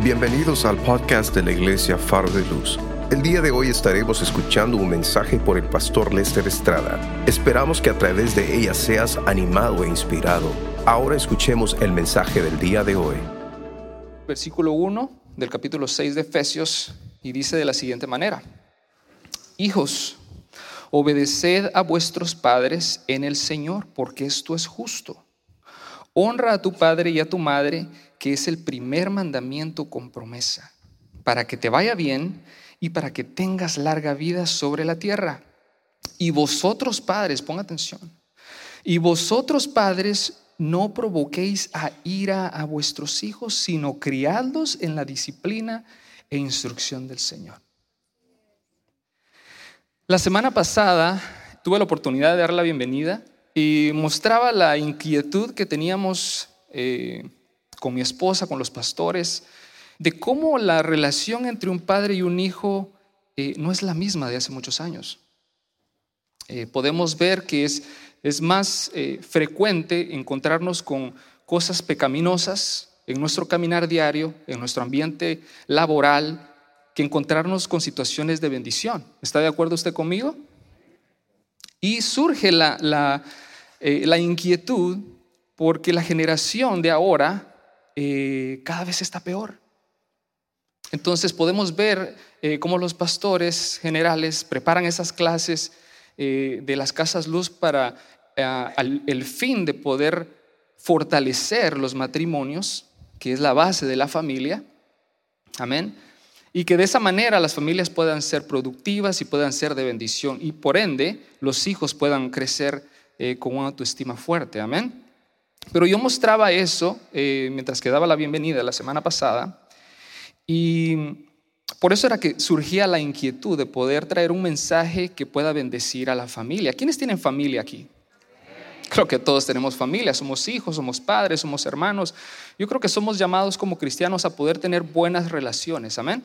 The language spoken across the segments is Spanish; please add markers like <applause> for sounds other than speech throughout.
Bienvenidos al podcast de la Iglesia Faro de Luz. El día de hoy estaremos escuchando un mensaje por el pastor Lester Estrada. Esperamos que a través de ella seas animado e inspirado. Ahora escuchemos el mensaje del día de hoy. Versículo 1 del capítulo 6 de Efesios y dice de la siguiente manera. Hijos, obedeced a vuestros padres en el Señor, porque esto es justo. Honra a tu padre y a tu madre, que es el primer mandamiento con promesa, para que te vaya bien y para que tengas larga vida sobre la tierra. Y vosotros padres, pon atención, y vosotros padres no provoquéis a ira a vuestros hijos, sino criadlos en la disciplina e instrucción del Señor. La semana pasada tuve la oportunidad de dar la bienvenida y mostraba la inquietud que teníamos eh, con mi esposa, con los pastores, de cómo la relación entre un padre y un hijo eh, no es la misma de hace muchos años. Eh, podemos ver que es, es más eh, frecuente encontrarnos con cosas pecaminosas en nuestro caminar diario, en nuestro ambiente laboral, que encontrarnos con situaciones de bendición. ¿Está de acuerdo usted conmigo? Y surge la, la, la inquietud porque la generación de ahora eh, cada vez está peor. Entonces podemos ver eh, cómo los pastores generales preparan esas clases eh, de las casas luz para el fin de poder fortalecer los matrimonios, que es la base de la familia. Amén. Y que de esa manera las familias puedan ser productivas y puedan ser de bendición y por ende los hijos puedan crecer con una autoestima fuerte. Amén. Pero yo mostraba eso eh, mientras que daba la bienvenida la semana pasada y por eso era que surgía la inquietud de poder traer un mensaje que pueda bendecir a la familia. ¿Quiénes tienen familia aquí? Creo que todos tenemos familia, somos hijos, somos padres, somos hermanos. Yo creo que somos llamados como cristianos a poder tener buenas relaciones, amén.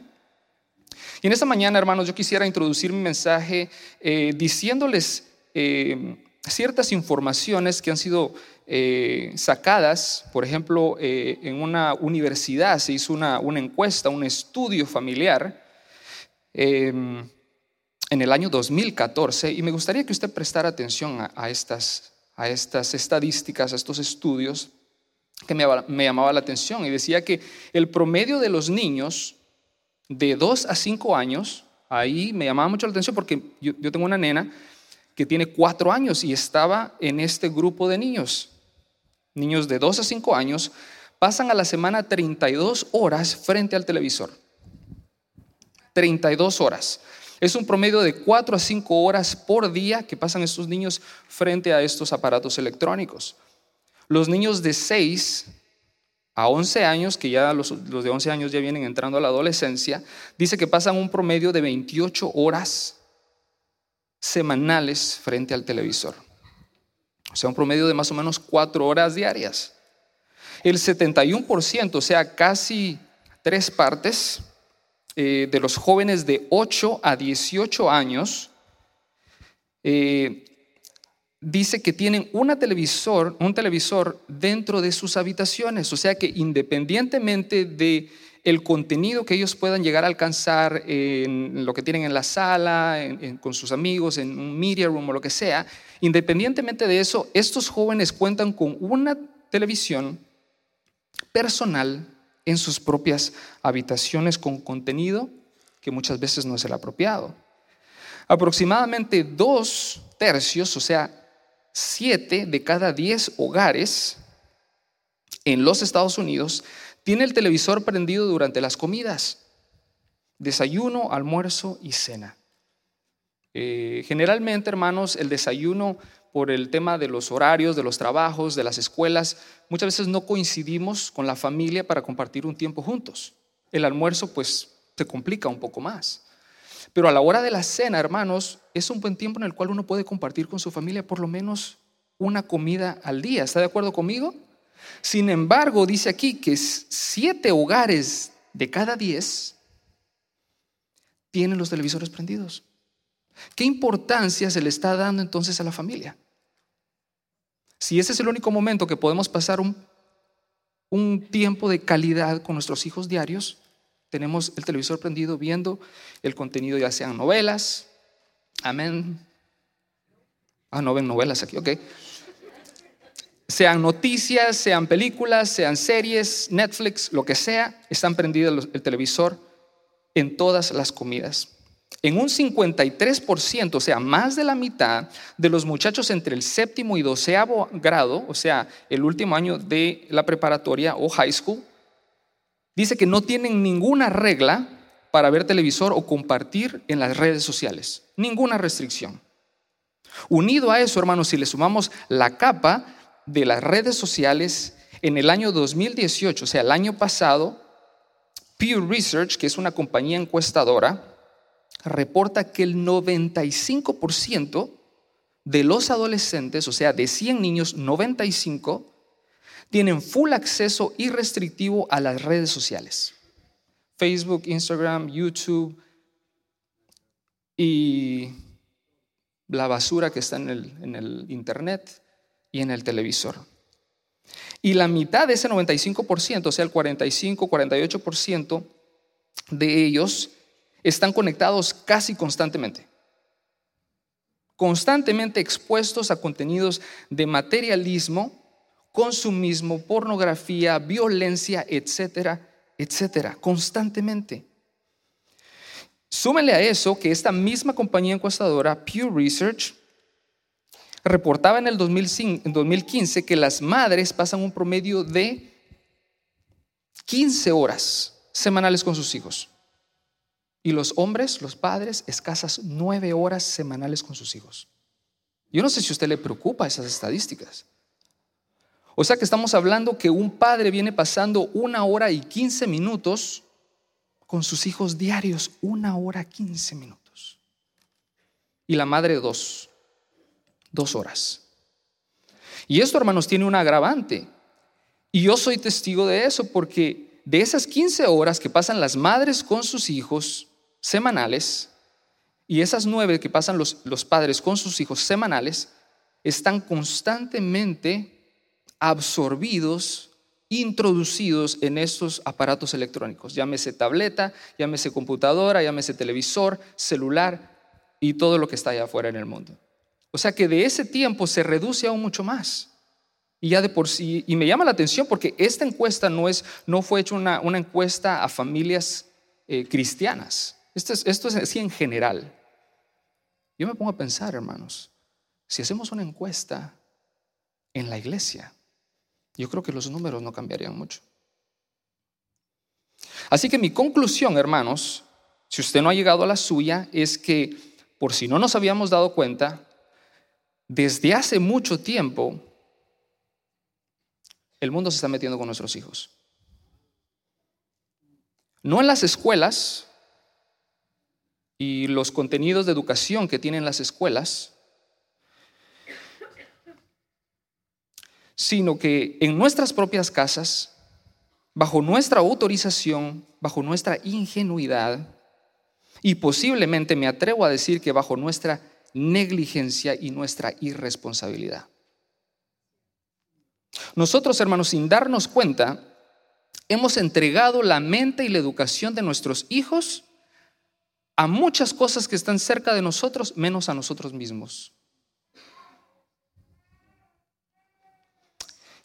Y en esta mañana, hermanos, yo quisiera introducir mi mensaje eh, diciéndoles eh, ciertas informaciones que han sido eh, sacadas, por ejemplo, eh, en una universidad se hizo una, encuesta, un estudio familiar em, en el año 2014 y me gustaría que usted prestara atención a, estas, a estas estadísticas, a estos estudios que me, llamaba la atención y decía que el promedio de los niños de 2 a 5 años, ahí me llamaba mucho la atención porque yo, yo tengo una nena que tiene 4 años y estaba en este grupo de niños niños de 2 a 5 años, pasan a la semana 32 horas frente al televisor. 32 horas. Es un promedio de 4 a 5 horas por día que pasan estos niños frente a estos aparatos electrónicos. Los niños de 6 a 11 años, que ya los, los, de 11 años ya vienen entrando a la adolescencia, dice que pasan un promedio de 28 horas semanales frente al televisor o sea, un promedio de más o menos cuatro horas diarias. El 71%, o sea, casi tres partes eh, de los jóvenes de 8 a 18 años, eh, dice que tienen un televisor dentro de sus habitaciones, o sea que independientemente de el contenido que ellos puedan llegar a alcanzar en lo que tienen en la sala, con sus amigos, en un media room o lo que sea, independientemente de eso, estos jóvenes cuentan con una televisión personal en sus propias habitaciones con contenido que muchas veces no es el apropiado. Aproximadamente dos tercios, o sea, siete de cada diez hogares en los Estados Unidos tiene el televisor prendido durante las comidas, desayuno, almuerzo y cena. Eh, generalmente, hermanos, el desayuno por el tema de los horarios, de los trabajos, de las escuelas, muchas veces no coincidimos con la familia para compartir un tiempo juntos. El almuerzo pues se complica un poco más. Pero a la hora de la cena, hermanos, es un buen tiempo en el cual uno puede compartir con su familia por lo menos una comida al día. ¿Está de acuerdo conmigo? Sin embargo, dice aquí que siete hogares de cada diez tienen los televisores prendidos. ¿Qué importancia se le está dando entonces a la familia? Si ese es el único momento que podemos pasar un, un tiempo de calidad con nuestros hijos diarios, tenemos el televisor prendido viendo el contenido, ya sean novelas, amén. Ah, no ven novelas aquí, ok. Sean noticias, sean películas, sean series, Netflix, lo que sea, están prendidos el televisor en todas las comidas. En un 53%, o sea, más de la mitad de los muchachos entre el séptimo y doceavo grado, o sea, el último año de la preparatoria o high school, dice que no tienen ninguna regla para ver televisor o compartir en las redes sociales. Ninguna restricción. Unido a eso, hermanos, si le sumamos la capa de las redes sociales, en el año 2018, o sea, el año pasado, Pew Research, que es una compañía encuestadora, reporta que el 95% de los adolescentes, o sea, de 100 niños, 95 tienen full acceso irrestrictivo a las redes sociales. Facebook, Instagram, YouTube y la basura que está en el, en el Internet y en el televisor. Y la mitad de ese 95%, o sea, el 45, 48% de ellos están conectados casi constantemente. Constantemente expuestos a contenidos de materialismo, consumismo, pornografía, violencia, etcétera, etcétera, constantemente. Súmenle a eso que esta misma compañía encuestadora, Pew Research, reportaba en el 2015 que las madres pasan un promedio de 15 horas semanales con sus hijos. Y los hombres, los padres, escasas 9 horas semanales con sus hijos. Yo no sé si a usted le preocupa esas estadísticas. O sea que estamos hablando que un padre viene pasando una hora y 15 minutos con sus hijos diarios, una hora 15 minutos. Y la madre dos dos horas. Y esto, hermanos, tiene un agravante. Y yo soy testigo de eso porque de esas 15 horas que pasan las madres con sus hijos semanales y esas nueve que pasan los, los padres con sus hijos semanales, están constantemente absorbidos, introducidos en estos aparatos electrónicos, llámese tableta, llámese computadora, llámese televisor, celular y todo lo que está allá afuera en el mundo. O sea que de ese tiempo se reduce aún mucho más. Y ya de por sí, y me llama la atención porque esta encuesta no, es, no fue hecha una, una encuesta a familias eh, cristianas. Esto es, esto es así en general. Yo me pongo a pensar, hermanos, si hacemos una encuesta en la iglesia, yo creo que los números no cambiarían mucho. Así que mi conclusión, hermanos, si usted no ha llegado a la suya, es que por si no nos habíamos dado cuenta, desde hace mucho tiempo, el mundo se está metiendo con nuestros hijos. No en las escuelas y los contenidos de educación que tienen las escuelas, sino que en nuestras propias casas, bajo nuestra autorización, bajo nuestra ingenuidad, y posiblemente me atrevo a decir que bajo nuestra negligencia y nuestra irresponsabilidad. Nosotros, hermanos, sin darnos cuenta, hemos entregado la mente y la educación de nuestros hijos a muchas cosas que están cerca de nosotros, menos a nosotros mismos.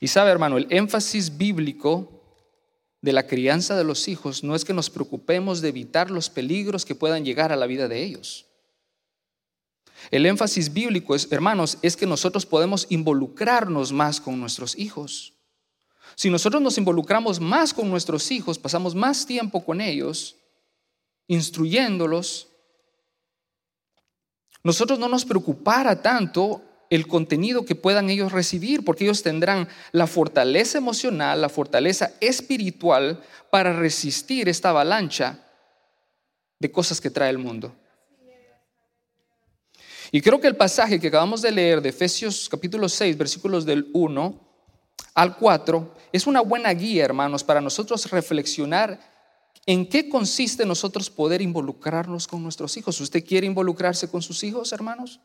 Y sabe, hermano, el énfasis bíblico de la crianza de los hijos no es que nos preocupemos de evitar los peligros que puedan llegar a la vida de ellos. El énfasis bíblico, es, hermanos, es que nosotros podemos involucrarnos más con nuestros hijos. Si nosotros nos involucramos más con nuestros hijos, pasamos más tiempo con ellos, instruyéndolos, nosotros no nos preocupara tanto el contenido que puedan ellos recibir, porque ellos tendrán la fortaleza emocional, la fortaleza espiritual para resistir esta avalancha de cosas que trae el mundo. Y creo que el pasaje que acabamos de leer de Efesios capítulo 6, versículos del 1 al 4, es una buena guía, hermanos, para nosotros reflexionar en qué consiste nosotros poder involucrarnos con nuestros hijos. ¿Usted quiere involucrarse con sus hijos, hermanos?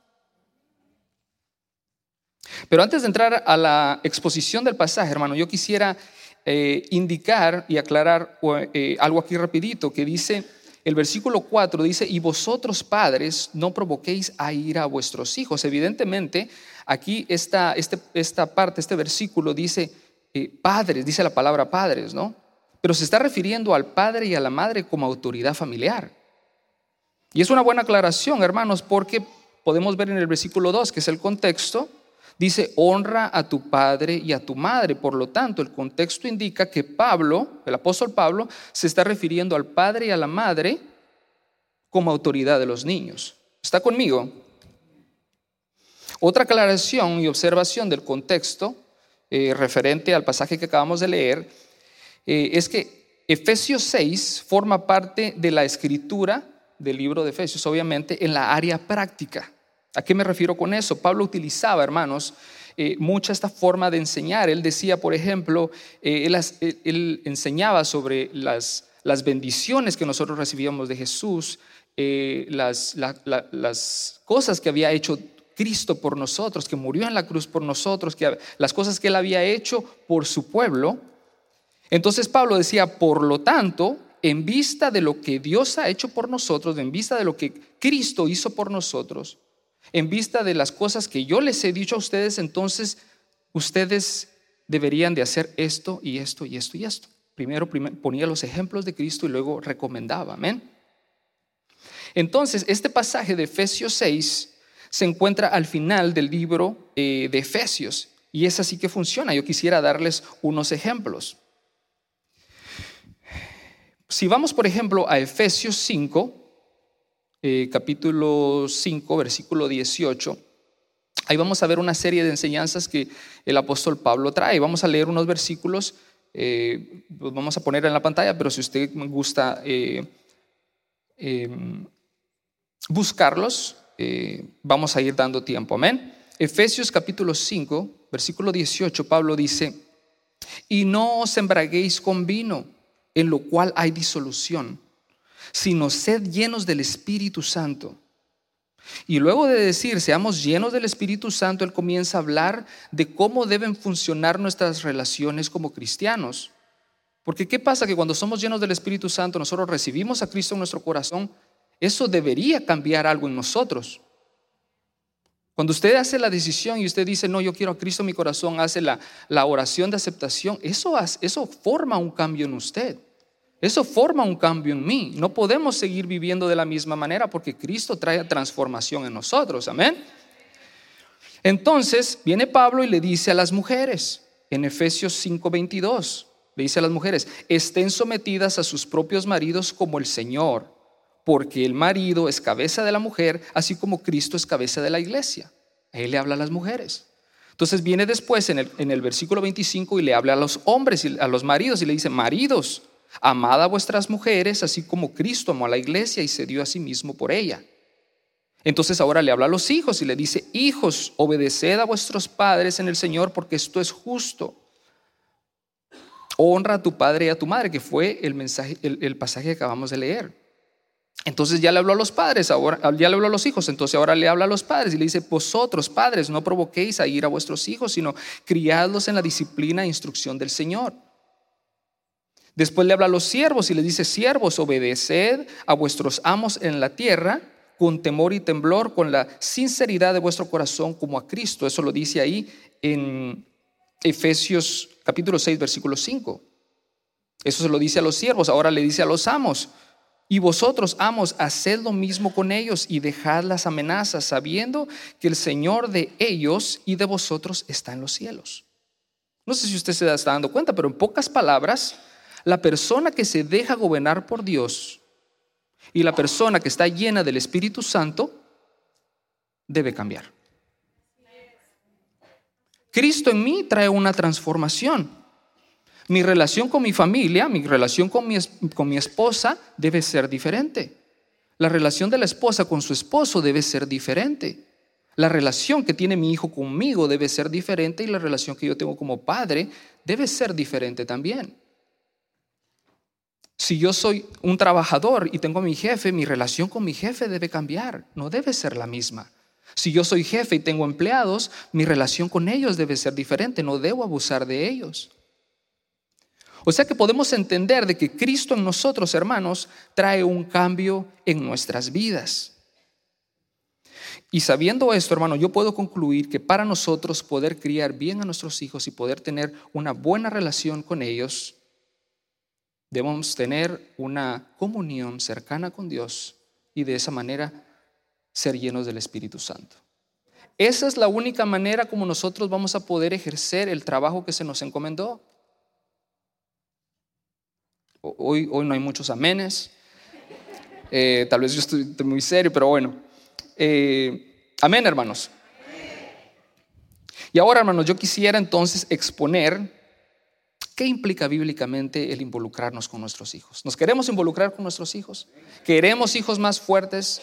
Pero antes de entrar a la exposición del pasaje, hermano, yo quisiera eh, indicar y aclarar eh, algo aquí rapidito, que dice, el versículo 4 dice, y vosotros padres no provoquéis a ir a vuestros hijos. Evidentemente, aquí esta, este, esta parte, este versículo dice, eh, padres, dice la palabra padres, ¿no? Pero se está refiriendo al padre y a la madre como autoridad familiar. Y es una buena aclaración, hermanos, porque podemos ver en el versículo 2, que es el contexto, Dice, honra a tu padre y a tu madre. Por lo tanto, el contexto indica que Pablo, el apóstol Pablo, se está refiriendo al padre y a la madre como autoridad de los niños. ¿Está conmigo? Otra aclaración y observación del contexto eh, referente al pasaje que acabamos de leer eh, es que Efesios 6 forma parte de la escritura del libro de Efesios, obviamente, en la área práctica. ¿A qué me refiero con eso? Pablo utilizaba, hermanos, eh, mucha esta forma de enseñar. Él decía, por ejemplo, eh, él, enseñaba sobre las, bendiciones que nosotros recibíamos de Jesús, las, las cosas que había hecho Cristo por nosotros, que murió en la cruz por nosotros, que, las cosas que él había hecho por su pueblo. Entonces Pablo decía, por lo tanto, en vista de lo que Dios ha hecho por nosotros, en vista de lo que Cristo hizo por nosotros, en vista de las cosas que yo les he dicho a ustedes, entonces ustedes deberían de hacer esto y esto y esto y esto. Primero, ponía los ejemplos de Cristo y luego recomendaba, amén. Entonces, este pasaje de Efesios 6 se encuentra al final del libro eh, de Efesios y es así que funciona. Yo quisiera darles unos ejemplos. Si vamos, por ejemplo, a Efesios 5, eh, capítulo 5, versículo 18. Ahí vamos a ver una serie de enseñanzas que el apóstol Pablo trae. Vamos a leer unos versículos, eh, los vamos a poner en la pantalla, pero si usted gusta eh, buscarlos, vamos a ir dando tiempo. Amén. Efesios capítulo 5, versículo 18, Pablo dice, y no os embraguéis con vino, en lo cual hay disolución sino sed llenos del Espíritu Santo. Y luego de decir, seamos llenos del Espíritu Santo, Él comienza a hablar de cómo deben funcionar nuestras relaciones como cristianos. Porque ¿qué pasa? Que cuando somos llenos del Espíritu Santo, nosotros recibimos a Cristo en nuestro corazón, eso debería cambiar algo en nosotros. Cuando usted hace la decisión y usted dice, no, yo quiero a Cristo mi corazón, hace la, la oración de aceptación, eso, eso forma un cambio en usted. Eso forma un cambio en mí. No podemos seguir viviendo de la misma manera porque Cristo trae transformación en nosotros. Amén. Entonces viene Pablo y le dice a las mujeres en Efesios 5:22, le dice a las mujeres, estén sometidas a sus propios maridos como el Señor, porque el marido es cabeza de la mujer, así como Cristo es cabeza de la iglesia. él le habla a las mujeres. Entonces viene después en el, versículo 25 y le habla a los hombres y a los maridos y le dice, maridos, Amad a vuestras mujeres, así como Cristo amó a la iglesia y se dio a sí mismo por ella. Entonces ahora le habla a los hijos y le dice, hijos, obedeced a vuestros padres en el Señor porque esto es justo. Honra a tu padre y a tu madre, que fue el, mensaje, el, pasaje que acabamos de leer. Entonces ya le habló a los padres, ahora ya le habló a los hijos, entonces ahora le habla a los padres y le dice, vosotros padres, no provoquéis a ir a vuestros hijos, sino criadlos en la disciplina e instrucción del Señor. Después le habla a los siervos y le dice, siervos, obedeced a vuestros amos en la tierra con temor y temblor, con la sinceridad de vuestro corazón como a Cristo. Eso lo dice ahí en Efesios capítulo 6, versículo 5. Eso se lo dice a los siervos, ahora le dice a los amos. Y vosotros, amos, haced lo mismo con ellos y dejad las amenazas, sabiendo que el Señor de ellos y de vosotros está en los cielos. No sé si usted se está dando cuenta, pero en pocas palabras, la persona que se deja gobernar por Dios y la persona que está llena del Espíritu Santo debe cambiar. Cristo en mí trae una transformación. Mi relación con mi familia, mi relación con mi, con mi esposa debe ser diferente. La relación de la esposa con su esposo debe ser diferente. La relación que tiene mi hijo conmigo debe ser diferente y la relación que yo tengo como padre debe ser diferente también. Si yo soy un trabajador y tengo a mi jefe, mi relación con mi jefe debe cambiar, no debe ser la misma. Si yo soy jefe y tengo empleados, mi relación con ellos debe ser diferente, no debo abusar de ellos. O sea que podemos entender de que Cristo en nosotros, hermanos, trae un cambio en nuestras vidas. Y sabiendo esto, hermano, yo puedo concluir que para nosotros poder criar bien a nuestros hijos y poder tener una buena relación con ellos, debemos tener una comunión cercana con Dios y de esa manera ser llenos del Espíritu Santo. Esa es la única manera como nosotros vamos a poder ejercer el trabajo que se nos encomendó. Hoy, no hay muchos amenes. Eh, tal vez yo estoy muy serio, pero bueno. Eh, amén, hermanos. Y ahora, hermanos, yo quisiera entonces exponer qué implica bíblicamente el involucrarnos con nuestros hijos. ¿Nos queremos involucrar con nuestros hijos? ¿Queremos hijos más fuertes?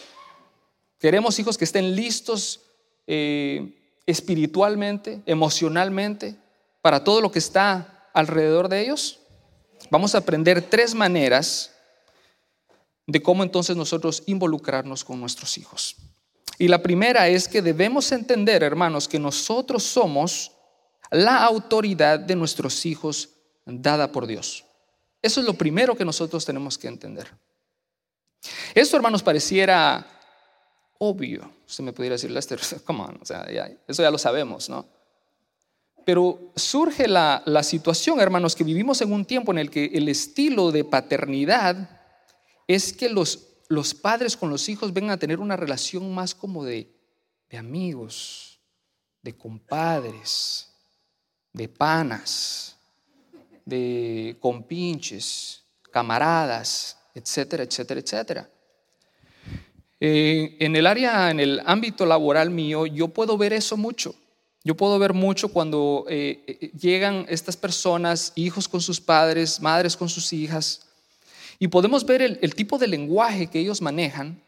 ¿Queremos hijos que estén listos eh, espiritualmente, emocionalmente, para todo lo que está alrededor de ellos? Vamos a aprender tres maneras de cómo entonces nosotros involucrarnos con nuestros hijos. Y la primera es que debemos entender, hermanos, que nosotros somos la autoridad de nuestros hijos dada por Dios. Eso es lo primero que nosotros tenemos que entender. Esto, hermanos, pareciera obvio. Usted me pudiera decir, Lester, <laughs> come o sea, eso ya lo sabemos, ¿no? Pero surge la, la situación, hermanos, que vivimos en un tiempo en el que el estilo de paternidad es que los, los padres con los hijos vengan a tener una relación más como de, de amigos, de compadres, de panas, de compinches, camaradas, etcétera, etcétera, etcétera. Eh, en el área, en el ámbito laboral mío, yo puedo ver eso mucho. Yo puedo ver mucho cuando eh, eh, llegan estas personas, hijos con sus padres, madres con sus hijas, y podemos ver el, tipo de lenguaje que ellos manejan,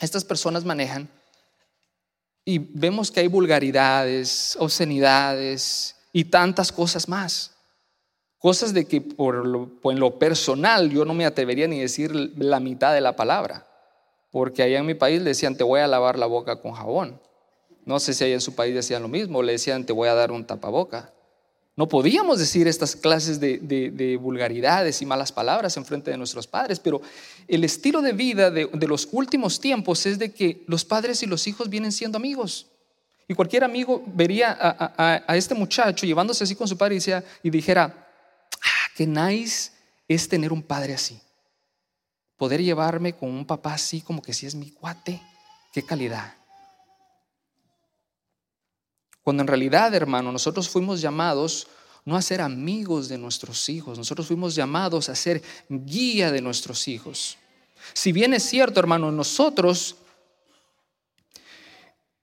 estas personas manejan, y vemos que hay vulgaridades, obscenidades y tantas cosas más. Cosas de que por lo, lo personal yo no me atrevería ni decir la mitad de la palabra, porque allá en mi país decían te voy a lavar la boca con jabón. No sé si allá en su país decían lo mismo, le decían te voy a dar un tapaboca. No podíamos decir estas clases de, vulgaridades y malas palabras en frente de nuestros padres, pero el estilo de vida de, los últimos tiempos es de que los padres y los hijos vienen siendo amigos. Y cualquier amigo vería a, este muchacho llevándose así con su padre y, dijera, ah, qué nice es tener un padre así. Poder llevarme con un papá así como que si es mi cuate, qué calidad. Cuando en realidad, hermano, nosotros fuimos llamados no a ser amigos de nuestros hijos, nosotros fuimos llamados a ser guía de nuestros hijos. Si bien es cierto, hermano, nosotros,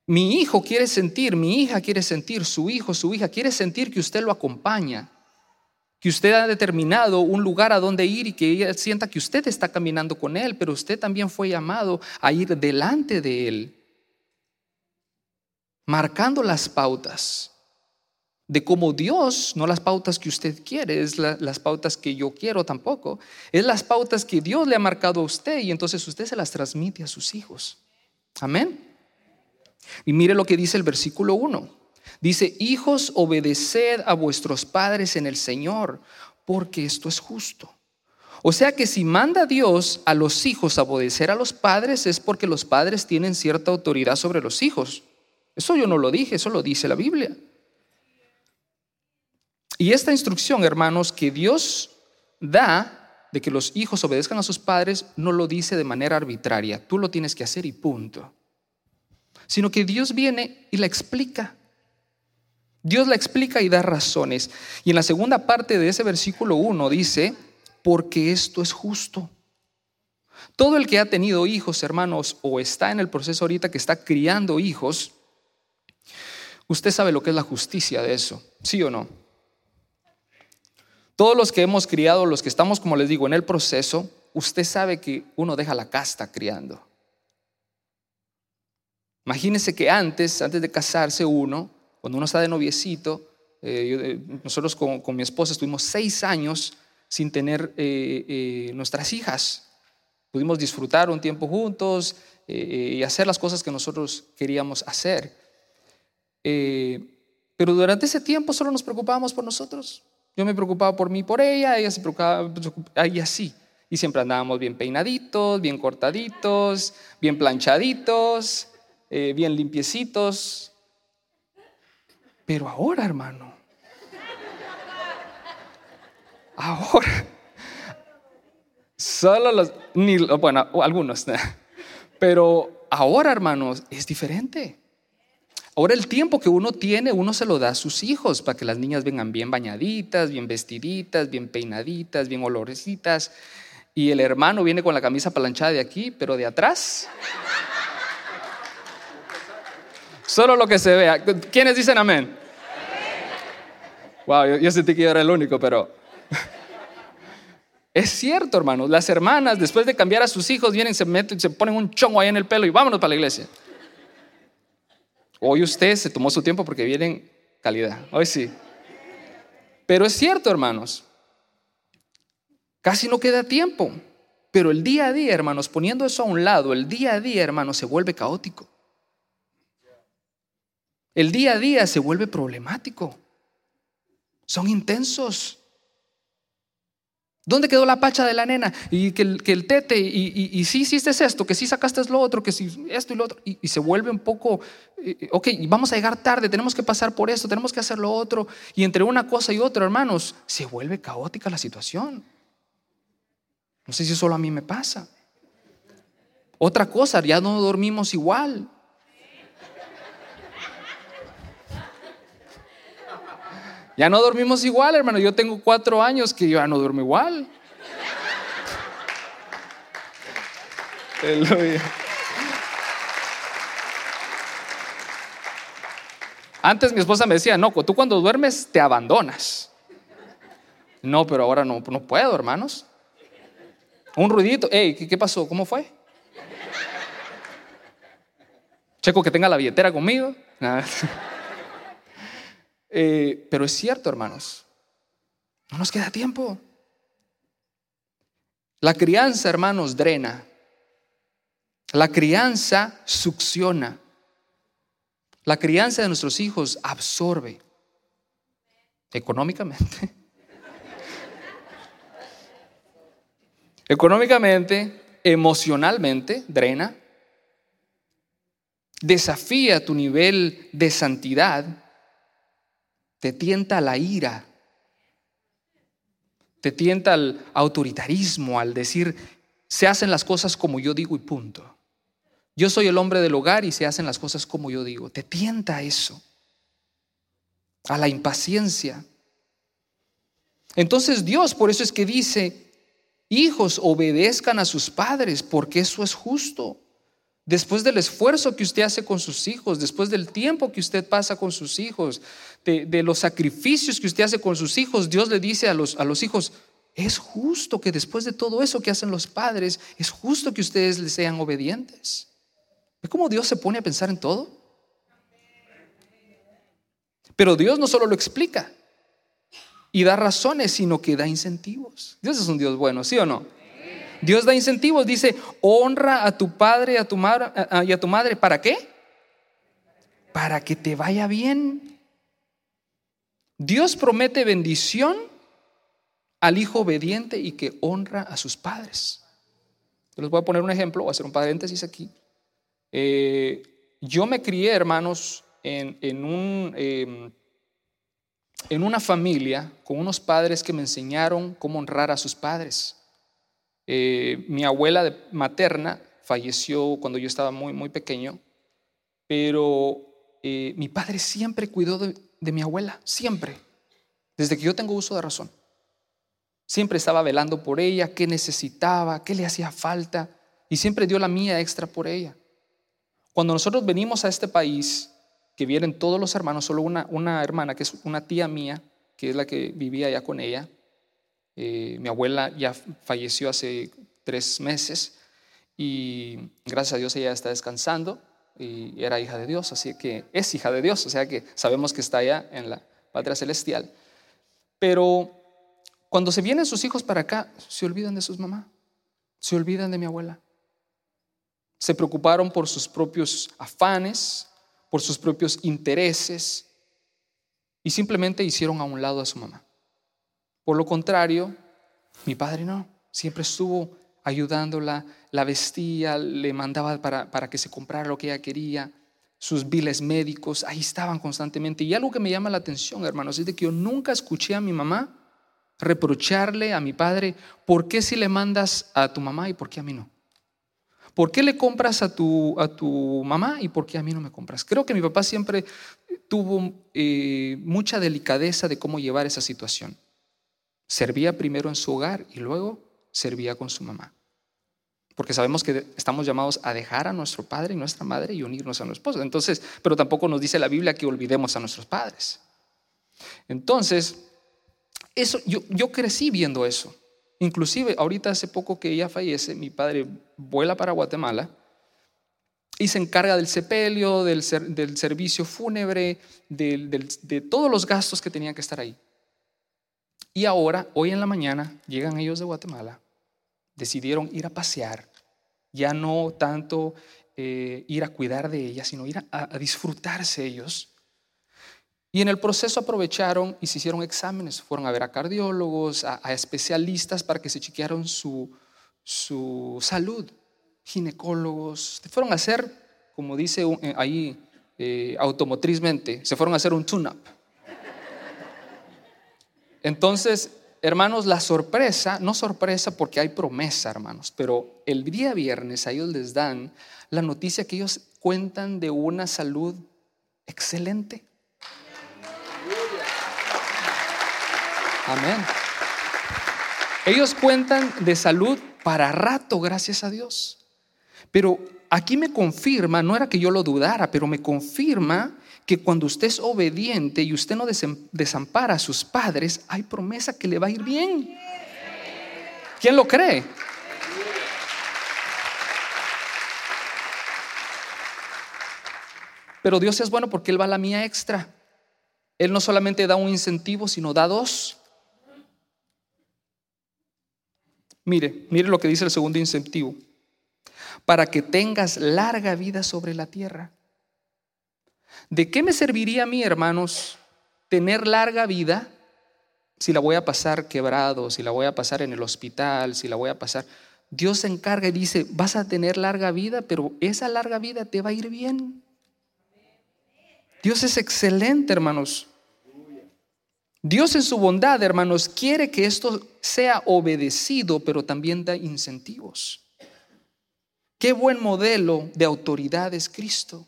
mi hijo quiere sentir, mi hija quiere sentir, su hijo, su hija quiere sentir que usted lo acompaña, que usted ha determinado un lugar a donde ir y que ella sienta que usted está caminando con él, pero usted también fue llamado a ir delante de él marcando las pautas de cómo Dios, no las pautas que usted quiere, es las pautas que yo quiero tampoco, es las pautas que Dios le ha marcado a usted y entonces usted se las transmite a sus hijos. Amén. Y mire lo que dice el versículo 1. Dice, hijos, obedeced a vuestros padres en el Señor, porque esto es justo. O sea que si manda Dios a los hijos a obedecer a los padres es porque los padres tienen cierta autoridad sobre los hijos. Eso yo no lo dije, eso lo dice la Biblia. Y esta instrucción, hermanos, que Dios da de que los hijos obedezcan a sus padres, no lo dice de manera arbitraria. Tú lo tienes que hacer y punto. Sino que Dios viene y la explica. Dios la explica y da razones. Y en la segunda parte de ese versículo 1 dice, porque esto es justo. Todo el que ha tenido hijos, hermanos, o está en el proceso ahorita que está criando hijos, Usted sabe lo que es la justicia de eso, ¿sí o no? Todos los que hemos criado, los que estamos, como les digo, en el proceso, usted sabe que uno deja la casta criando. Imagínese que antes, antes de casarse uno, cuando uno está de noviecito, eh, eh, nosotros con, mi esposa estuvimos seis años sin tener eh, nuestras hijas. Pudimos disfrutar un tiempo juntos y hacer las cosas que nosotros queríamos hacer. Eh, pero durante ese tiempo solo nos preocupábamos por nosotros. Yo me preocupaba por mí por ella, ella se preocupaba, y así. Y siempre andábamos bien peinaditos, bien cortaditos, bien planchaditos, eh, bien limpiecitos. Pero ahora, hermano, ahora, solo los, ni, bueno, algunos, <laughs> pero ahora, hermanos, es diferente. Ahora el tiempo que uno tiene, uno se lo da a sus hijos para que las niñas vengan bien bañaditas, bien vestiditas, bien peinaditas, bien olorecitas. Y el hermano viene con la camisa planchada de aquí, pero de atrás. Solo lo que se vea. ¿Quiénes dicen amén? Wow, yo, sentí que yo era el único, pero... <laughs> Es cierto, hermanos. Las hermanas, después de cambiar a sus hijos, vienen, se meten, se ponen un chongo ahí en el pelo y vámonos para la iglesia. Hoy usted se tomó su tiempo porque vienen calidad. Hoy sí. Pero es cierto, hermanos. Casi no queda tiempo. Pero el día a día, hermanos, poniendo eso a un lado, el día a día, hermanos, se vuelve caótico. El día a día se vuelve problemático. Son intensos. ¿Dónde quedó la pacha de la nena? Y que el, que el tete, y, y, sí hiciste esto, que sí sacaste lo otro, que sí esto y lo otro. Y, se vuelve un poco, eh, ok, vamos a llegar tarde, tenemos que pasar por esto, tenemos que hacer lo otro. Y entre una cosa y otra, hermanos, se vuelve caótica la situación. No sé si solo a mí me pasa. Otra cosa, ya no dormimos igual. Ya no dormimos igual, hermano. Yo tengo cuatro años que ya no duermo igual. Antes mi esposa me decía, no, tú cuando duermes te abandonas. No, pero ahora no, no puedo, hermanos. Un ruidito, hey, ¿qué, pasó? ¿Cómo fue? Checo que tenga la billetera conmigo. <laughs> Eh, pero es cierto, hermanos, no nos queda tiempo. La crianza, hermanos, drena. La crianza succiona. La crianza de nuestros hijos absorbe económicamente. económicamente, emocionalmente, drena. Desafía tu nivel de santidad te tienta la ira, te tienta al autoritarismo, al decir, se hacen las cosas como yo digo y punto. Yo soy el hombre del hogar y se hacen las cosas como yo digo. Te tienta eso, a la impaciencia. Entonces Dios, por eso es que dice, hijos, obedezcan a sus padres, porque eso es justo. Después del esfuerzo que usted hace con sus hijos, después del tiempo que usted pasa con sus hijos, de, los sacrificios que usted hace con sus hijos, Dios le dice a los, a los hijos, es justo que después de todo eso que hacen los padres, es justo que ustedes les sean obedientes. ¿Ve cómo Dios se pone a pensar en todo? Pero Dios no solo lo explica y da razones, sino que da incentivos. Dios es un Dios bueno, ¿sí o no? Dios da incentivos, dice, honra a tu padre a tu, y a tu madre. ¿Para qué? Para que te vaya bien. Dios promete bendición al hijo obediente y que honra a sus padres. Les voy a poner un ejemplo, voy a hacer un paréntesis aquí. Eh, yo me crié, hermanos, en, un, em, en una familia con unos padres que me enseñaron cómo honrar a sus padres. Eh, mi abuela materna falleció cuando yo estaba muy, muy pequeño, pero eh, mi padre siempre cuidó de, de mi abuela, siempre, desde que yo tengo uso de razón. Siempre estaba velando por ella, qué necesitaba, qué le hacía falta, y siempre dio la mía extra por ella. Cuando nosotros venimos a este país, que vienen todos los hermanos, solo una, una hermana, que es una tía mía, que es la que vivía allá con ella, eh, mi abuela ya falleció hace tres meses y gracias a Dios ella está descansando y era hija de Dios, así que es hija de Dios, o sea que sabemos que está allá en la patria celestial. Pero cuando se vienen sus hijos para acá, se olvidan de sus mamás, se olvidan de mi abuela. Se preocuparon por sus propios afanes, por sus propios intereses y simplemente hicieron a un lado a su mamá. Por lo contrario, mi padre no, siempre estuvo ayudándola, la vestía, le mandaba para, para que se comprara lo que ella quería, sus biles médicos, ahí estaban constantemente. Y algo que me llama la atención, hermanos, es de que yo nunca escuché a mi mamá reprocharle a mi padre, ¿por qué si le mandas a tu mamá y por qué a mí no? ¿Por qué le compras a tu, a tu mamá y por qué a mí no me compras? Creo que mi papá siempre tuvo eh, mucha delicadeza de cómo llevar esa situación. Servía primero en su hogar y luego servía con su mamá. Porque sabemos que estamos llamados a dejar a nuestro padre y nuestra madre y unirnos a nuestro esposo. Entonces, pero tampoco nos dice la Biblia que olvidemos a nuestros padres. Entonces, eso, yo, yo crecí viendo eso. Inclusive, ahorita hace poco que ella fallece, mi padre vuela para Guatemala y se encarga del sepelio, del, del servicio fúnebre, de todos los gastos que tenían que estar ahí. Y ahora, hoy en la mañana, llegan ellos de Guatemala, decidieron ir a pasear, ya no tanto eh, ir a cuidar de ella, sino ir a, disfrutarse ellos. Y en el proceso aprovecharon y se hicieron exámenes, fueron a ver a cardiólogos, a, especialistas para que se chequearan su, su salud, ginecólogos, fueron a hacer, como dice eh, ahí eh, automotrizmente, se fueron a hacer un tune-up. Entonces, hermanos, la sorpresa, no sorpresa porque hay promesa, hermanos, pero el día viernes a ellos les dan la noticia que ellos cuentan de una salud excelente. Amén. Ellos cuentan de salud para rato, gracias a Dios. Pero aquí me confirma, no era que yo lo dudara, pero me confirma que cuando usted es obediente y usted no desampara a sus padres, hay promesa que le va a ir bien. ¿Quién lo cree? Pero Dios es bueno porque Él va a la mía extra. Él no solamente da un incentivo, sino da dos. Mire, mire lo que dice el segundo incentivo. Para que tengas larga vida sobre la tierra. ¿De qué me serviría a mí, hermanos, tener larga vida si la voy a pasar quebrado, si la voy a pasar en el hospital, si la voy a pasar... Dios se encarga y dice, vas a tener larga vida, pero esa larga vida te va a ir bien. Dios es excelente, hermanos. Dios en su bondad, hermanos, quiere que esto sea obedecido, pero también da incentivos. Qué buen modelo de autoridad es Cristo.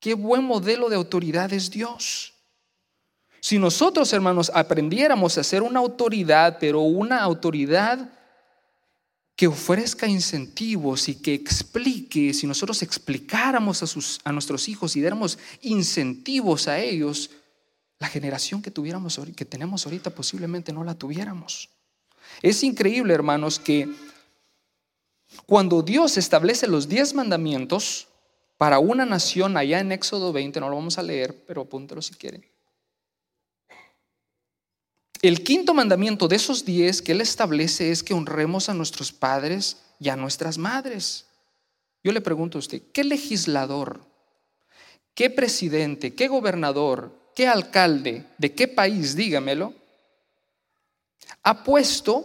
Qué buen modelo de autoridad es Dios. Si nosotros, hermanos, aprendiéramos a ser una autoridad, pero una autoridad que ofrezca incentivos y que explique, si nosotros explicáramos a, nuestros hijos y diéramos incentivos a ellos, la generación que, tuviéramos, que tenemos ahorita posiblemente no la tuviéramos. Es increíble, hermanos, que cuando Dios establece los diez mandamientos, para una nación allá en Éxodo 20, no lo vamos a leer, pero apúntelo si quieren. El quinto mandamiento de esos diez que Él establece es que honremos a nuestros padres y a nuestras madres. Yo le pregunto a usted, ¿qué legislador, qué presidente, qué gobernador, qué alcalde, de qué país, dígamelo, ha puesto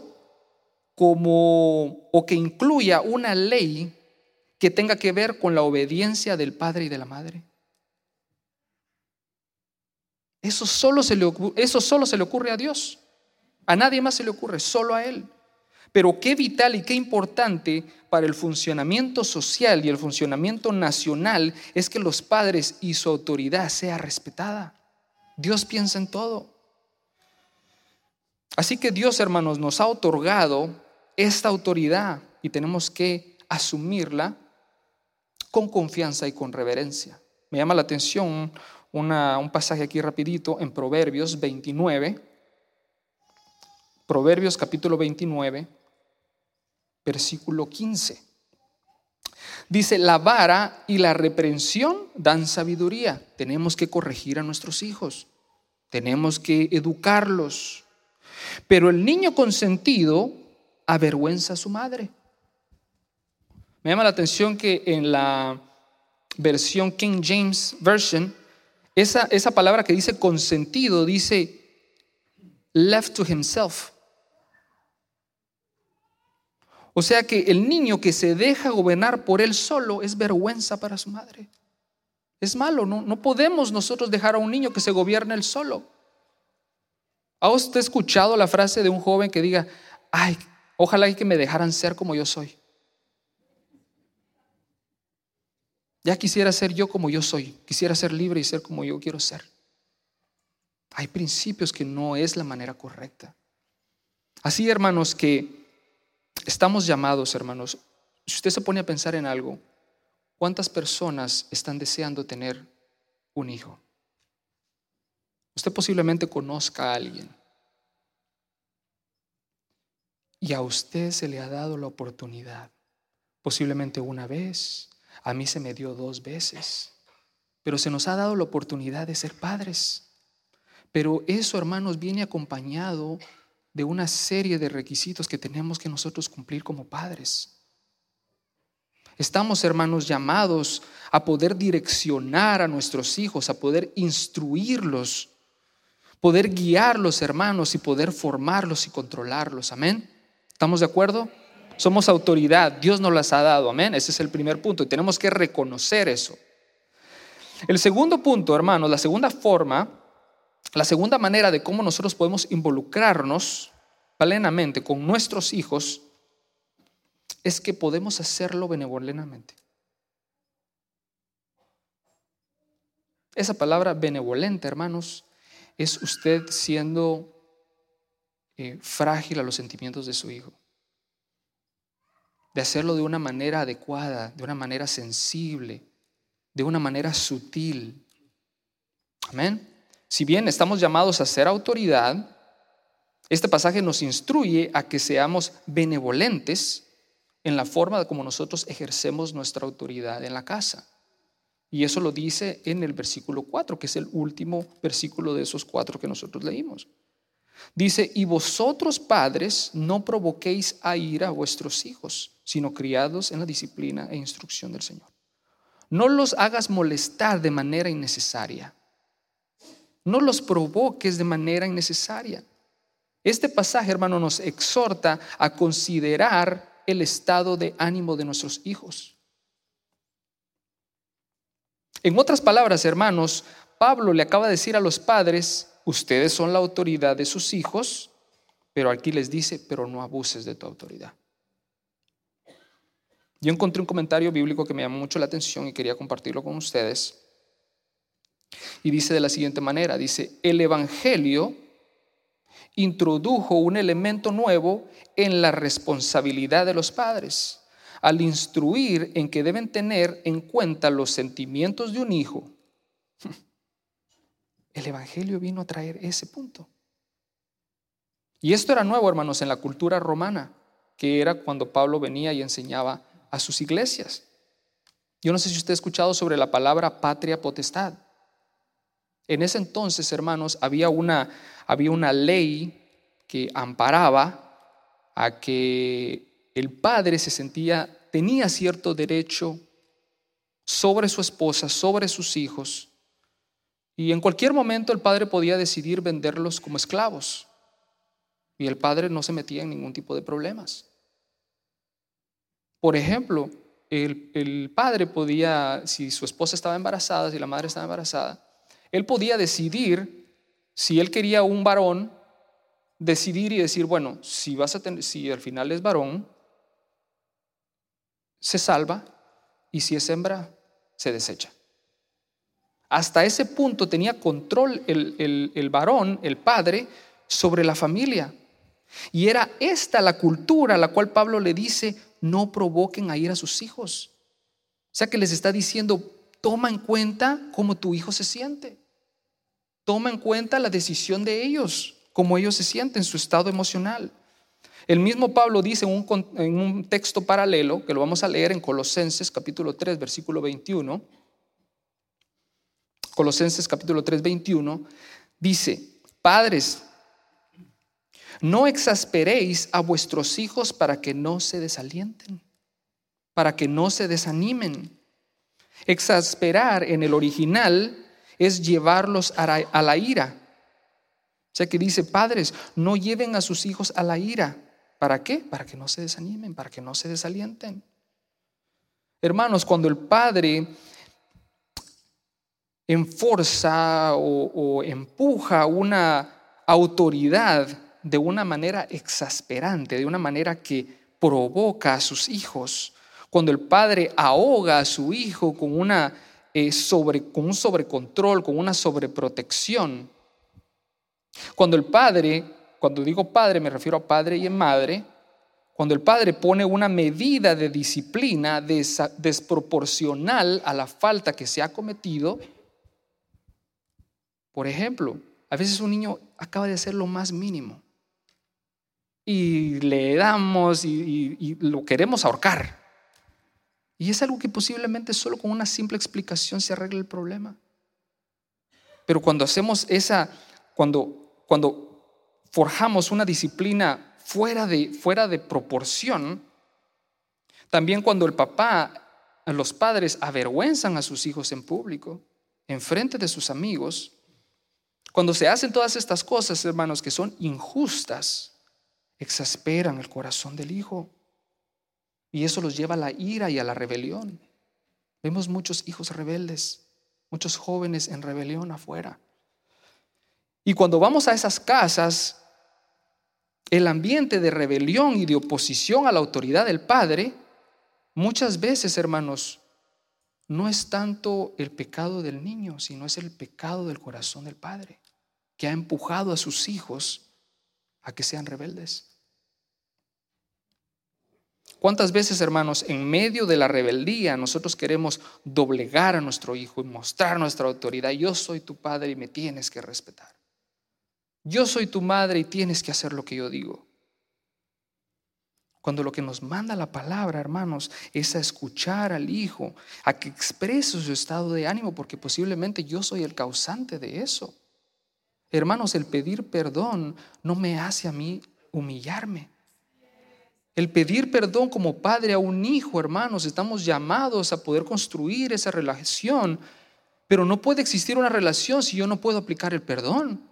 como o que incluya una ley que tenga que ver con la obediencia del padre y de la madre. Eso solo se le, eso solo se le ocurre a Dios. A nadie más se le ocurre, solo a Él. Pero qué vital y qué importante para el funcionamiento social y el funcionamiento nacional es que los padres y su autoridad sea respetada. Dios piensa en todo. Así que Dios, hermanos, nos ha otorgado esta autoridad y tenemos que asumirla con confianza y con reverencia. Me llama la atención un pasaje aquí rapidito en Proverbios 29. Proverbios capítulo 29, versículo 15. Dice, la vara y la reprensión dan sabiduría. Tenemos que corregir a nuestros hijos. Tenemos que educarlos. Pero el niño consentido avergüenza a su madre. Me llama la atención que en la versión King James Version, esa, esa palabra que dice consentido dice left to himself. O sea que el niño que se deja gobernar por él solo es vergüenza para su madre. Es malo, no, no podemos nosotros dejar a un niño que se gobierne él solo. ¿Ha usted escuchado la frase de un joven que diga, ay, ojalá que me dejaran ser como yo soy? Ya quisiera ser yo como yo soy, quisiera ser libre y ser como yo quiero ser. Hay principios que no es la manera correcta. Así, hermanos, que estamos llamados, hermanos, si usted se pone a pensar en algo, ¿cuántas personas están deseando tener un hijo? Usted posiblemente conozca a alguien y a usted se le ha dado la oportunidad, posiblemente una vez, a mí se me dio dos veces, pero se nos ha dado la oportunidad de ser padres. Pero eso, hermanos, viene acompañado de una serie de requisitos que tenemos que nosotros cumplir como padres. Estamos, hermanos, llamados a poder direccionar a nuestros hijos, a poder instruirlos, poder guiarlos, hermanos, y poder formarlos y controlarlos. Amén. ¿Estamos de acuerdo? Somos autoridad, Dios nos las ha dado, amén. Ese es el primer punto y tenemos que reconocer eso. El segundo punto, hermanos, la segunda forma, la segunda manera de cómo nosotros podemos involucrarnos plenamente con nuestros hijos es que podemos hacerlo benevolentemente. Esa palabra benevolente, hermanos, es usted siendo eh, frágil a los sentimientos de su hijo de hacerlo de una manera adecuada, de una manera sensible, de una manera sutil. Amén. Si bien estamos llamados a ser autoridad, este pasaje nos instruye a que seamos benevolentes en la forma como nosotros ejercemos nuestra autoridad en la casa. Y eso lo dice en el versículo 4, que es el último versículo de esos cuatro que nosotros leímos. Dice, y vosotros padres no provoquéis a ira a vuestros hijos, sino criados en la disciplina e instrucción del Señor. No los hagas molestar de manera innecesaria. No los provoques de manera innecesaria. Este pasaje, hermano, nos exhorta a considerar el estado de ánimo de nuestros hijos. En otras palabras, hermanos, Pablo le acaba de decir a los padres, ustedes son la autoridad de sus hijos, pero aquí les dice, pero no abuses de tu autoridad. Yo encontré un comentario bíblico que me llamó mucho la atención y quería compartirlo con ustedes. Y dice de la siguiente manera, dice, el Evangelio introdujo un elemento nuevo en la responsabilidad de los padres al instruir en que deben tener en cuenta los sentimientos de un hijo <laughs> el Evangelio vino a traer ese punto. Y esto era nuevo, hermanos, en la cultura romana, que era cuando Pablo venía y enseñaba a sus iglesias. Yo no sé si usted ha escuchado sobre la palabra patria potestad. En ese entonces, hermanos, había una, había una ley que amparaba a que el padre se sentía, tenía cierto derecho sobre su esposa, sobre sus hijos, y en cualquier momento el padre podía decidir venderlos como esclavos. Y el padre no se metía en ningún tipo de problemas. Por ejemplo, el, padre podía, si su esposa estaba embarazada, si la madre estaba embarazada, él podía decidir si él quería un varón, decidir y decir, bueno, si vas a tener, si al final es varón, se salva y si es hembra, se desecha. Hasta ese punto tenía control el, varón, el padre, sobre la familia. Y era esta la cultura a la cual Pablo le dice, no provoquen a ir a sus hijos. O sea que les está diciendo, toma en cuenta cómo tu hijo se siente. Toma en cuenta la decisión de ellos, cómo ellos se sienten, su estado emocional. El mismo Pablo dice en un, en un texto paralelo, que lo vamos a leer en Colosenses capítulo 3, versículo 21, Colosenses capítulo 3, 21, dice, padres, no exasperéis a vuestros hijos para que no se desalienten, para que no se desanimen. Exasperar en el original es llevarlos a la ira. O sea que dice, padres, no lleven a sus hijos a la ira. ¿Para qué? Para que no se desanimen, para que no se desalienten. Hermanos, cuando el padre enforza o, o empuja una autoridad de una manera exasperante, de una manera que provoca a sus hijos, cuando el padre ahoga a su hijo con, una, eh, sobre, con un sobrecontrol, con una sobreprotección, cuando el padre, cuando digo padre me refiero a padre y a madre, cuando el padre pone una medida de disciplina desproporcional a la falta que se ha cometido, por ejemplo, a veces un niño acaba de hacer lo más mínimo y le damos y, lo queremos ahorcar. Y es algo que posiblemente solo con una simple explicación se arregla el problema. Pero cuando hacemos esa, cuando, cuando forjamos una disciplina fuera de, fuera de proporción, también cuando el papá, los padres avergüenzan a sus hijos en público, en frente de sus amigos, cuando se hacen todas estas cosas, hermanos, que son injustas, exasperan el corazón del Hijo. Y eso los lleva a la ira y a la rebelión. Vemos muchos hijos rebeldes, muchos jóvenes en rebelión afuera. Y cuando vamos a esas casas, el ambiente de rebelión y de oposición a la autoridad del Padre, muchas veces, hermanos, no es tanto el pecado del niño, sino es el pecado del corazón del Padre, que ha empujado a sus hijos a que sean rebeldes. ¿Cuántas veces, hermanos, en medio de la rebeldía nosotros queremos doblegar a nuestro hijo y mostrar nuestra autoridad? Yo soy tu padre y me tienes que respetar. Yo soy tu madre y tienes que hacer lo que yo digo. Cuando lo que nos manda la palabra, hermanos, es a escuchar al hijo, a que exprese su estado de ánimo, porque posiblemente yo soy el causante de eso. Hermanos, el pedir perdón no me hace a mí humillarme. El pedir perdón como padre a un hijo, hermanos, estamos llamados a poder construir esa relación, pero no puede existir una relación si yo no puedo aplicar el perdón.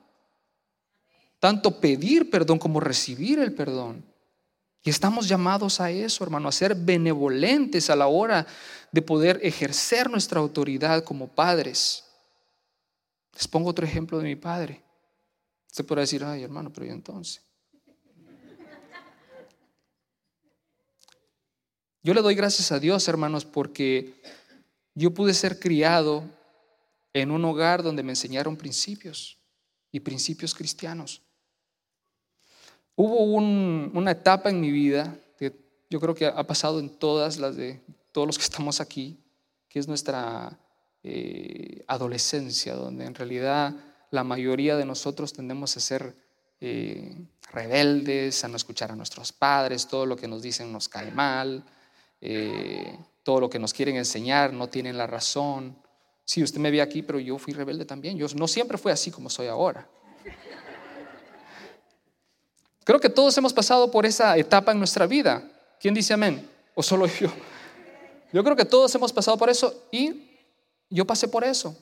Tanto pedir perdón como recibir el perdón. Y estamos llamados a eso, hermano, a ser benevolentes a la hora de poder ejercer nuestra autoridad como padres. Les pongo otro ejemplo de mi padre. Usted podrá decir, ay, hermano, pero ¿y entonces? Yo le doy gracias a Dios, hermanos, porque yo pude ser criado en un hogar donde me enseñaron principios y principios cristianos. Hubo una etapa en mi vida que yo creo que ha pasado en todas las de todos los que estamos aquí, que es nuestra eh, adolescencia, donde en realidad la mayoría de nosotros tendemos a ser eh, rebeldes, a no escuchar a nuestros padres, todo lo que nos dicen nos cae mal, eh, todo lo que nos quieren enseñar, no tienen la razón. Sí, usted me ve aquí, pero yo fui rebelde también. Yo no siempre fui así como soy ahora. Creo que todos hemos pasado por esa etapa en nuestra vida. ¿Quién dice amén? ¿O solo yo? Yo creo que todos hemos pasado por eso y yo pasé por eso.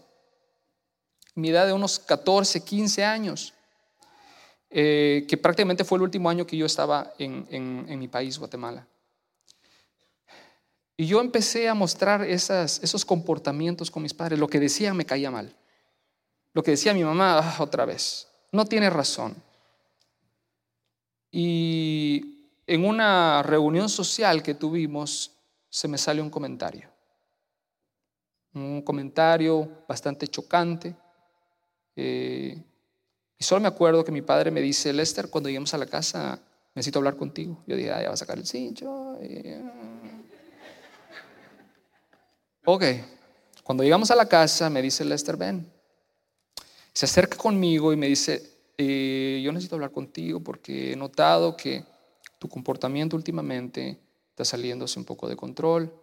Mi edad de unos 14, 15 años, eh, que prácticamente fue el último año que yo estaba en mi país, Guatemala. Y yo empecé a mostrar esos comportamientos con mis padres. Lo que decían me caía mal. Lo que decía mi mamá, ah, otra vez, no tiene razón. Y en una reunión social que tuvimos, se me sale un comentario. Un comentario bastante chocante. Eh, y solo me acuerdo que mi padre me dice, Lester, cuando lleguemos a la casa, necesito hablar contigo. Yo dije, ah, ya va a sacar el cincho. Ok, cuando llegamos a la casa, me dice Lester, ven. Se acerca conmigo y me dice, eh, yo necesito hablar contigo porque he notado que tu comportamiento últimamente está saliéndose un poco de control.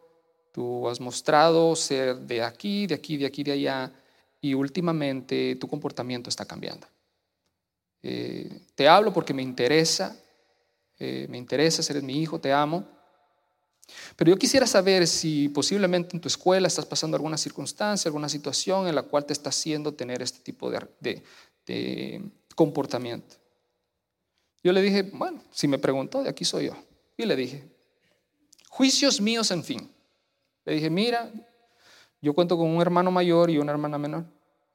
Tú has mostrado ser de aquí, de aquí, de aquí, de allá, y últimamente tu comportamiento está cambiando. Eh, te hablo porque me interesa, eh, me interesa, eres mi hijo, te amo, pero yo quisiera saber si posiblemente en tu escuela estás pasando alguna circunstancia, alguna situación en la cual te está haciendo tener este tipo de, comportamiento. Yo le dije, bueno, si me preguntó, de aquí soy yo. Y le dije, juicios míos, en fin. Le dije, mira, yo cuento con un hermano mayor y una hermana menor.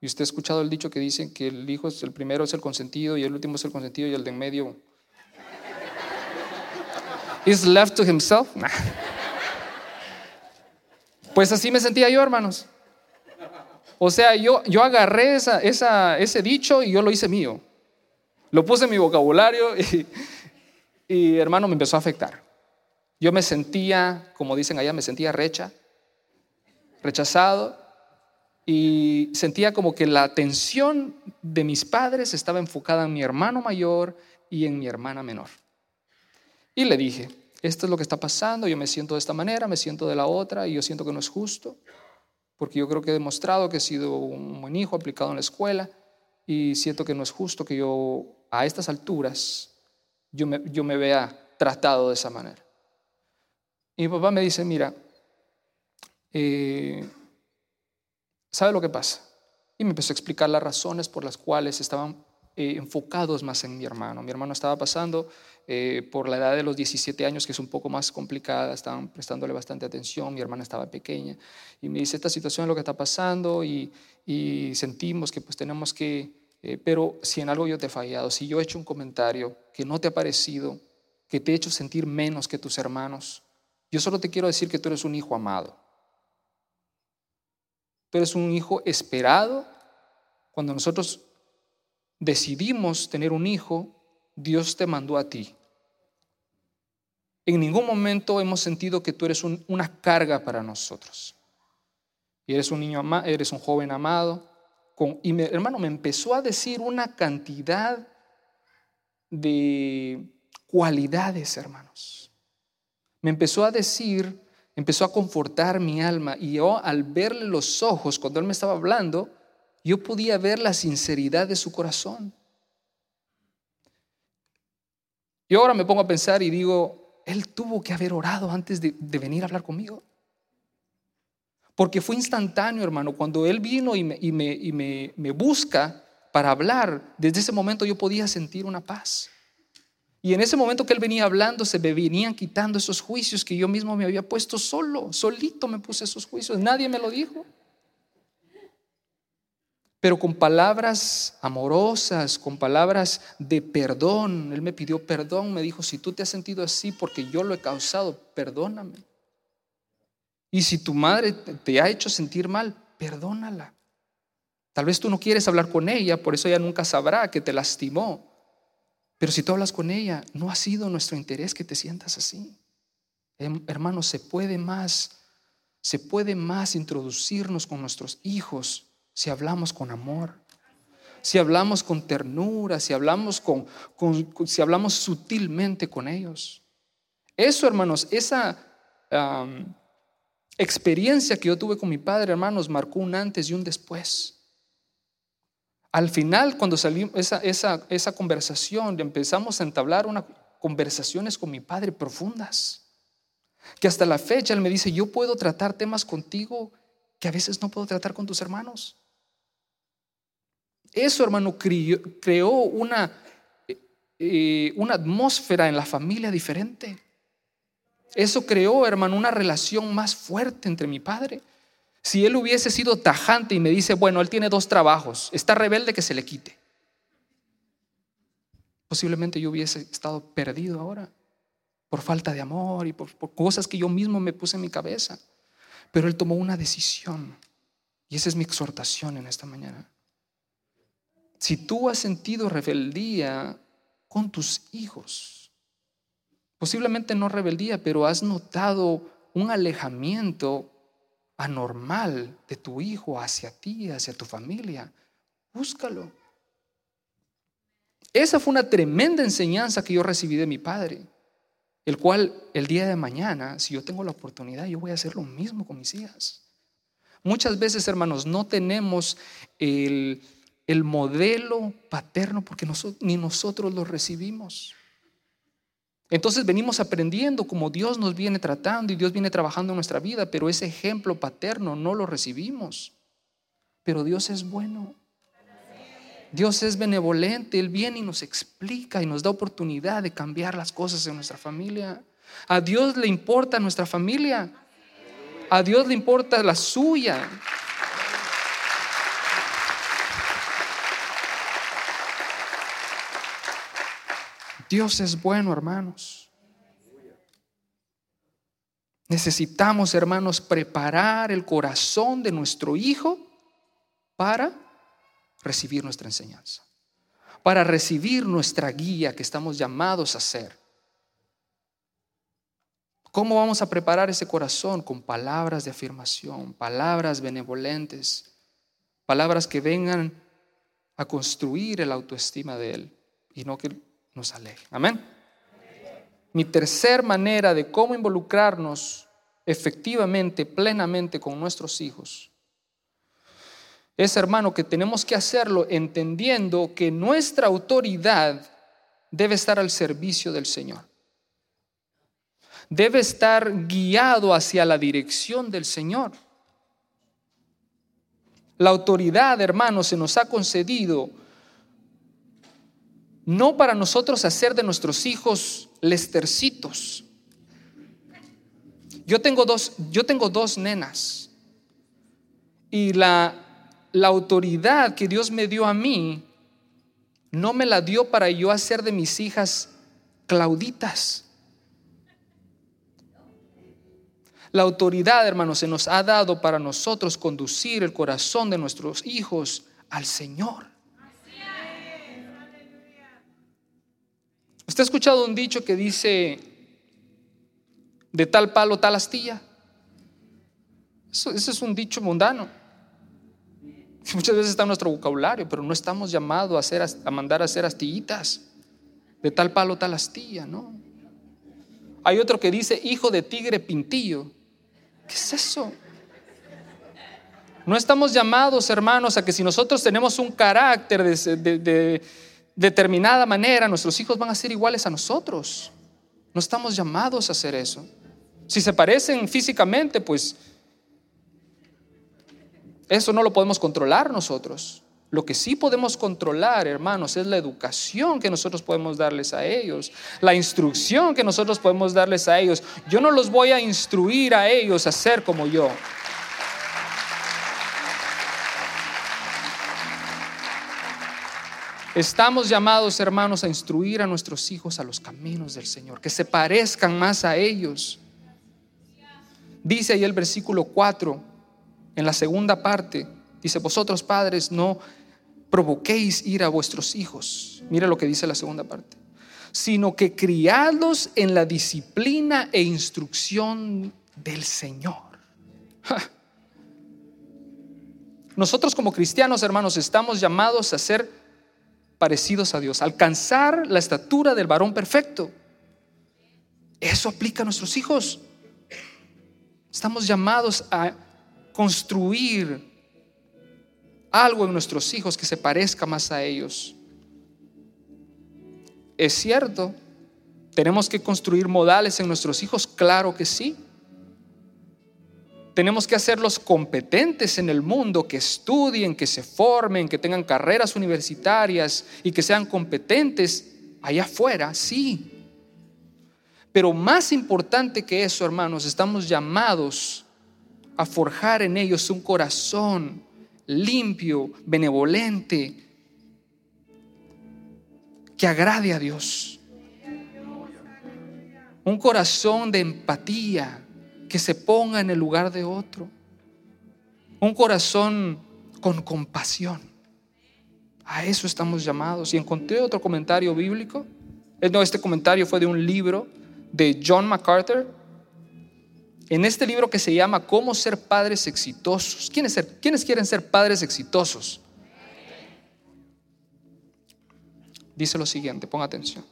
Y usted ha escuchado el dicho que dicen que el hijo el primero es el consentido y el último es el consentido y el de en medio is left to himself. Pues así me sentía yo, hermanos. O sea, yo, yo agarré esa, ese dicho y yo lo hice mío. Lo puse en mi vocabulario <laughs> y, y, hermano, me empezó a afectar. Yo me sentía, como dicen allá, me sentía recha, rechazado y sentía como que la atención de mis padres estaba enfocada en mi hermano mayor y en mi hermana menor. Y le dije, esto es lo que está pasando, yo me siento de esta manera, me siento de la otra y yo siento que no es justo, porque yo creo que he demostrado que he sido un buen hijo aplicado en la escuela y siento que no es justo que yo a estas alturas yo me, yo me vea tratado de esa manera. Y mi papá me dice, mira, eh, ¿sabe lo que pasa? Y me empezó a explicar las razones por las cuales estaban eh, enfocados más en mi hermano. Mi hermano estaba pasando eh, por la edad de los 17 años, que es un poco más complicada, estaban prestándole bastante atención, mi hermana estaba pequeña, y me dice, esta situación es lo que está pasando y, sentimos que pues tenemos que, eh, pero si en algo yo te he fallado, si yo he hecho un comentario que no te ha parecido, que te he hecho sentir menos que tus hermanos, yo solo te quiero decir que tú eres un hijo amado. Tú eres un hijo esperado cuando nosotros decidimos tener un hijo, Dios te mandó a ti. En ningún momento hemos sentido que tú eres una carga para nosotros. Y eres un niño amado, eres un joven amado. y mi hermano me empezó a decir una cantidad de cualidades, hermanos. Me empezó a decir, empezó a confortar mi alma. Y yo al verle los ojos, cuando él me estaba hablando, yo podía ver la sinceridad de su corazón. Y ahora me pongo a pensar y digo, él tuvo que haber orado antes de, venir a hablar conmigo. Porque fue instantáneo, hermano. Cuando él vino y, me, me busca para hablar, desde ese momento yo podía sentir una paz. Y en ese momento que él venía hablando, se me venían quitando esos juicios que yo mismo me había puesto solo, solito me puse esos juicios, nadie me lo dijo pero con palabras amorosas, con palabras de perdón. Él me pidió perdón, me dijo, si tú te has sentido así porque yo lo he causado, perdóname. Y si tu madre te ha hecho sentir mal, perdónala. Tal vez tú no quieres hablar con ella, por eso ella nunca sabrá que te lastimó. Pero si tú hablas con ella, no ha sido nuestro interés que te sientas así. Em, hermanos, se puede más, se puede más introducirnos con nuestros hijos si hablamos con amor, si hablamos con ternura, si hablamos, con, si hablamos sutilmente con ellos. Eso, hermanos, esa experiencia que yo tuve con mi padre, hermanos, marcó un antes y un después. Al final, cuando salimos esa, esa, esa conversación, empezamos a entablar unas conversaciones con mi padre profundas. Que hasta la fecha él me dice, yo puedo tratar temas contigo que a veces no puedo tratar con tus hermanos. Eso, hermano, creó una, eh, una atmósfera en la familia diferente. Eso creó, hermano, una relación más fuerte entre mi padre. Si él hubiese sido tajante y me dice, bueno, él tiene dos trabajos, está rebelde que se le quite. Posiblemente yo hubiese estado perdido ahora por falta de amor y por, por cosas que yo mismo me puse en mi cabeza. Pero él tomó una decisión. Y esa es mi exhortación en esta mañana. Si tú has sentido rebeldía con tus hijos, posiblemente no rebeldía, pero has notado un alejamiento anormal de tu hijo hacia ti, hacia tu familia, búscalo. Esa fue una tremenda enseñanza que yo recibí de mi padre, el cual el día de mañana, si yo tengo la oportunidad, yo voy a hacer lo mismo con mis hijas. Muchas veces, hermanos, no tenemos el el modelo paterno porque ni nosotros lo recibimos. Entonces venimos aprendiendo como Dios nos viene tratando y Dios viene trabajando en nuestra vida, pero ese ejemplo paterno no lo recibimos. Pero Dios es bueno. Dios es benevolente, Él viene y nos explica y nos da oportunidad de cambiar las cosas en nuestra familia. A Dios le importa nuestra familia. A Dios le importa la suya. Dios es bueno, hermanos. Necesitamos, hermanos, preparar el corazón de nuestro hijo para recibir nuestra enseñanza, para recibir nuestra guía que estamos llamados a hacer. ¿Cómo vamos a preparar ese corazón? Con palabras de afirmación, palabras benevolentes, palabras que vengan a construir el autoestima de Él y no que Amén. Mi tercer manera de cómo involucrarnos efectivamente, plenamente con nuestros hijos es, hermano, que tenemos que hacerlo entendiendo que nuestra autoridad debe estar al servicio del Señor. Debe estar guiado hacia la dirección del Señor. La autoridad, hermano, se nos ha concedido no para nosotros hacer de nuestros hijos lestercitos. Yo tengo dos, yo tengo dos nenas y la la autoridad que Dios me dio a mí, no me la dio para yo hacer de mis hijas clauditas. La autoridad, hermanos, se nos ha dado para nosotros conducir el corazón de nuestros hijos al Señor. ¿Usted ha escuchado un dicho que dice, de tal palo, tal astilla? Eso, ese es un dicho mundano. <laughs> Muchas veces está en nuestro vocabulario, pero no estamos llamados a, hacer, a mandar a hacer astillitas. De tal palo, tal astilla, ¿no? Hay otro que dice hijo de tigre pintillo. ¿Qué es eso? No estamos llamados, hermanos, a que si nosotros tenemos un carácter de, de determinada manera, nuestros hijos van a ser iguales a nosotros. No estamos llamados a hacer eso. Si se parecen físicamente, pues eso no lo podemos controlar nosotros. Lo que sí podemos controlar, hermanos, es la educación que nosotros podemos darles a ellos, la instrucción que nosotros podemos darles a ellos. Yo no los voy a instruir a ellos a ser como yo. Estamos llamados, hermanos, a instruir a nuestros hijos a los caminos del Señor, que se parezcan más a ellos. Dice ahí el versículo 4, en la segunda parte, dice, vosotros padres no provoquéis ir a vuestros hijos. Mira lo que dice la segunda parte. Sino que criadlos en la disciplina e instrucción del Señor. Nosotros como cristianos, hermanos, estamos llamados a ser parecidos a Dios, alcanzar la estatura del varón perfecto. Eso aplica a nuestros hijos. Estamos llamados a construir algo en nuestros hijos que se parezca más a ellos. Es cierto, tenemos que construir modales en nuestros hijos, claro que sí. Tenemos que hacerlos competentes en el mundo, que estudien, que se formen, que tengan carreras universitarias y que sean competentes allá afuera, sí. Pero más importante que eso, hermanos, estamos llamados a forjar en ellos un corazón limpio, benevolente, que agrade a Dios. Un corazón de empatía, que se ponga en el lugar de otro. Un corazón con compasión. A eso estamos llamados. Y encontré otro comentario bíblico. Eh, no, este comentario fue de un libro de John MacArthur en este libro que se llama Cómo ser padres exitosos. ¿Quiénes, ser, ¿Quiénes quieren ser padres exitosos? Dice lo siguiente, ponga atención.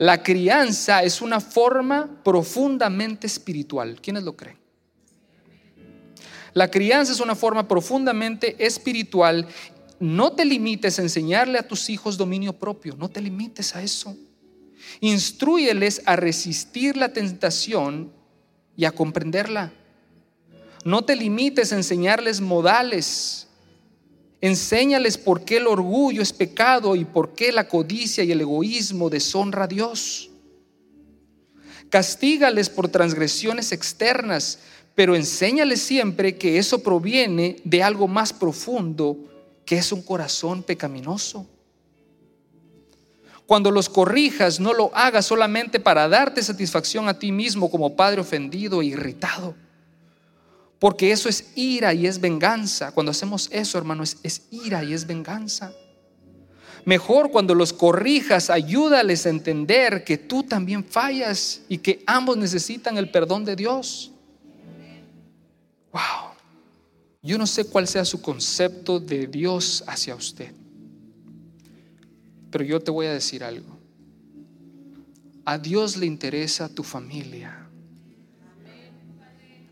La crianza es una forma profundamente espiritual. ¿Quiénes lo creen? La crianza es una forma profundamente espiritual. No te limites a enseñarle a tus hijos dominio propio. No te limites a eso. Instruyeles a resistir la tentación y a comprenderla. No te limites a enseñarles modales Enséñales por qué el orgullo es pecado y por qué la codicia y el egoísmo deshonra a Dios. Castígales por transgresiones externas, pero enséñales siempre que eso proviene de algo más profundo, que es un corazón pecaminoso. Cuando los corrijas, no lo hagas solamente para darte satisfacción a ti mismo como padre ofendido e irritado. Porque eso es ira y es venganza. Cuando hacemos eso, hermano, es, ira y es venganza. Mejor cuando los corrijas, ayúdales a entender que tú también fallas y que ambos necesitan el perdón de Dios. Wow. Yo no sé cuál sea su concepto de Dios hacia usted. Pero yo te voy a decir algo. A Dios le interesa tu familia.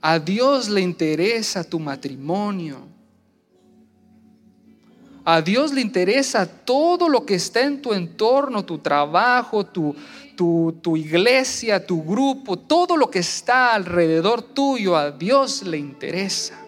A Dios le interesa tu matrimonio. A Dios le interesa todo lo que está en tu entorno, tu trabajo, tu, tu, tu, iglesia, tu grupo, todo lo que está alrededor tuyo, a Dios le interesa.